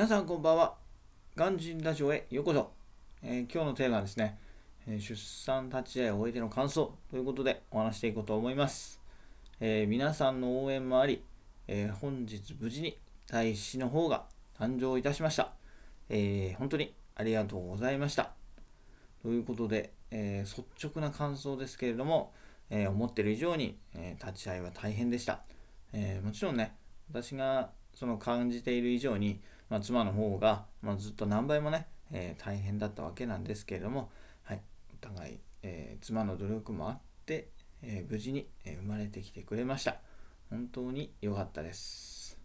皆さんこんばんは。ガンジンラジオへようこそ。えー今日のテーマはですね、えー出産立ち会いを終えての感想ということでお話していこうと思います。えー皆さんの応援もあり、え本日無事に第一子の方が誕生いたしました。え本当にありがとうございました。ということで、え率直な感想ですけれども、え思ってる以上に、え立ち会いは大変でした。えもちろんね、私がその感じている以上に、まあ、妻の方が、まあ、ずっと何倍もね、えー大変だったわけなんですけれども、はい、お互い、えー妻の努力もあって、えー無事に、生まれてきてくれました。本当に良かったです。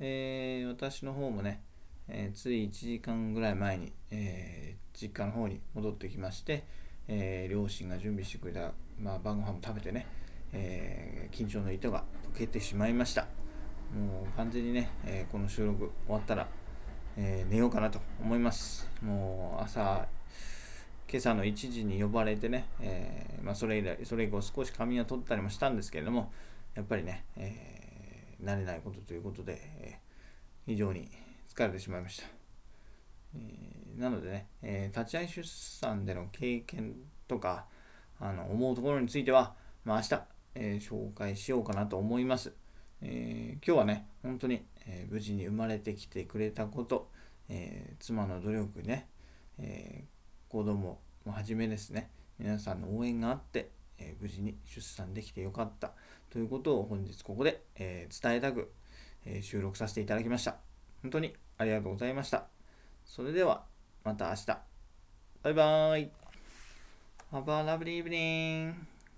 えー私の方もね、えーつい1時間ぐらい前に、えー実家の方に戻ってきまして、えー両親が準備してくれた、まあ、晩ご飯も食べてね、えー緊張の糸が解けてしまいました。もう完全にね、えーこの収録終わったら、えー寝ようかなと思います。もう朝、今朝の1時に呼ばれてね、えーまあ、それ以来、それ以降少し仮眠を取ったりもしたんですけれども、やっぱりね、え慣れないことということで、え非常に疲れてしまいました。えなのでね、え立ち会い出産での経験とか、あの思うところについては、まあ、明日、え紹介しようかなと思います。えー今日はね、本当に、えー無事に生まれてきてくれたこと、えー妻の努力ね、えー子供もはじめですね、皆さんの応援があって、え無事に出産できてよかったということを本日ここで、え伝えたく、え収録させていただきました。本当にありがとうございました。それではまた明日。バイバーイ。Have a lovely evening.